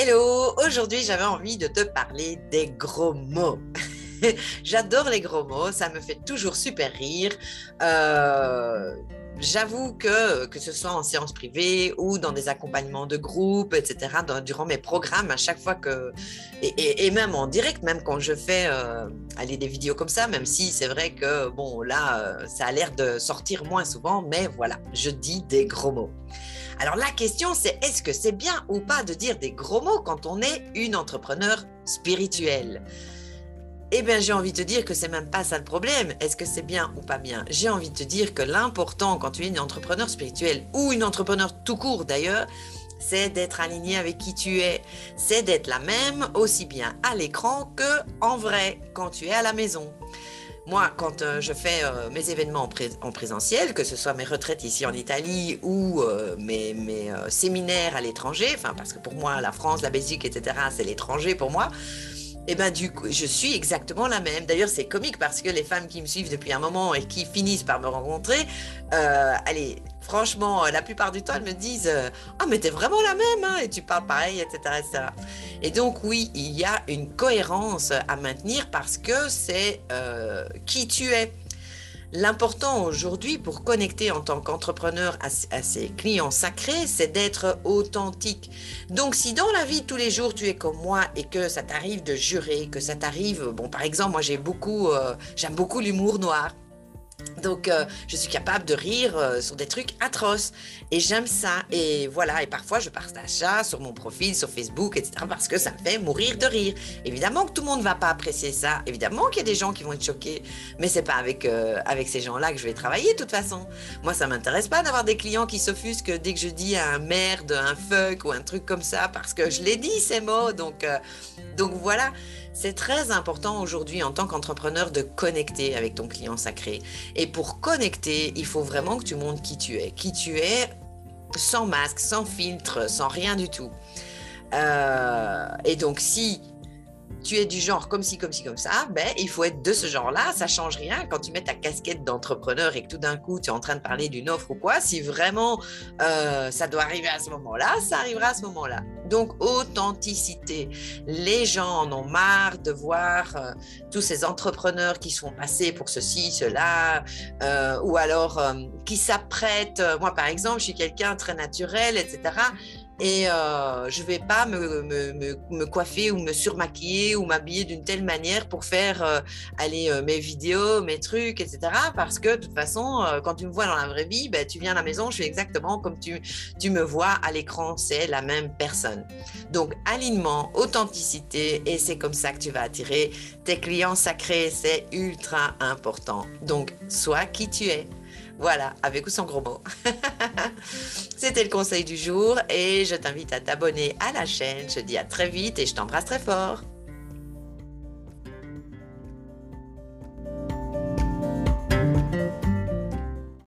Hello, aujourd'hui j'avais envie de te parler des gros mots. J'adore les gros mots, ça me fait toujours super rire. Euh, J'avoue que, que ce soit en séance privée ou dans des accompagnements de groupe, etc., durant mes programmes, à chaque fois que, et, même en direct, même quand je fais euh, aller des vidéos comme ça, même si c'est vrai que, bon, là, euh, ça a l'air de sortir moins souvent, mais voilà, je dis des gros mots. Alors la question, c'est est-ce que c'est bien ou pas de dire des gros mots quand on est une entrepreneur spirituelle? Eh bien, j'ai envie de te dire que c'est même pas ça le problème. Est-ce que c'est bien ou pas bien? J'ai envie de te dire que l'important quand tu es une entrepreneur spirituelle ou une entrepreneur tout court d'ailleurs, c'est d'être aligné avec qui tu es. C'est d'être la même aussi bien à l'écran que en vrai quand tu es à la maison. Moi, quand euh, je fais euh, mes événements en, présentiel, que ce soit mes retraites ici en Italie ou euh, mes, séminaires à l'étranger, enfin parce que pour moi la France, la Belgique, etc., c'est l'étranger pour moi. Et eh ben du coup, je suis exactement la même. D'ailleurs, c'est comique parce que les femmes qui me suivent depuis un moment et qui finissent par me rencontrer, allez, franchement, la plupart du temps, elles me disent Ah, mais t'es vraiment la même, hein, et tu parles pareil, etc., etc. Et donc, oui, il y a une cohérence à maintenir parce que c'est euh, qui tu es. L'important aujourd'hui pour connecter en tant qu'entrepreneur à, ses clients sacrés, c'est d'être authentique. Donc si dans la vie tous les jours tu es comme moi et que ça t'arrive de jurer, que ça t'arrive, bon par exemple moi j'ai beaucoup, euh, j'aime beaucoup l'humour noir. Donc, euh, je suis capable de rire euh, sur des trucs atroces. Et j'aime ça. Et voilà. Et parfois, je partage ça sur mon profil, sur Facebook, etc. Parce que ça me fait mourir de rire. Évidemment que tout le monde ne va pas apprécier ça. Évidemment qu'il y a des gens qui vont être choqués. Mais c'est pas avec, euh, avec ces gens-là que je vais travailler, de toute façon. Moi, ça m'intéresse pas d'avoir des clients qui s'offusquent dès que je dis un merde, un fuck ou un truc comme ça. Parce que je l'ai dit, ces mots. Donc, donc voilà. C'est très important aujourd'hui en tant qu'entrepreneur de connecter avec ton client sacré. Et pour connecter, il faut vraiment que tu montres qui tu es. Qui tu es sans masque, sans filtre, sans rien du tout. Euh, et donc si tu es du genre comme ci, comme ci, comme ça, ben, il faut être de ce genre-là. Ça change rien quand tu mets ta casquette d'entrepreneur et que tout d'un coup, tu es en train de parler d'une offre ou quoi. Si vraiment euh, ça doit arriver à ce moment-là, ça arrivera à ce moment-là. Donc, authenticité. Les gens en ont marre de voir euh, tous ces entrepreneurs qui sont passés pour ceci, cela, euh, ou alors qui s'apprêtent. Moi, par exemple, je suis quelqu'un très naturel, etc et euh, je vais pas me, me, me, coiffer ou me surmaquiller ou m'habiller d'une telle manière pour faire euh, aller euh, mes vidéos, mes trucs, etc. Parce que de toute façon, euh, quand tu me vois dans la vraie vie, ben, tu viens à la maison, je suis exactement comme tu, tu me vois à l'écran, c'est la même personne. Donc alignement, authenticité, et c'est comme ça que tu vas attirer tes clients sacrés, c'est ultra important. Donc sois qui tu es. Voilà, avec ou sans gros mots. Le conseil du jour et je t'invite à t'abonner à la chaîne. Je te dis à très vite et je t'embrasse très fort.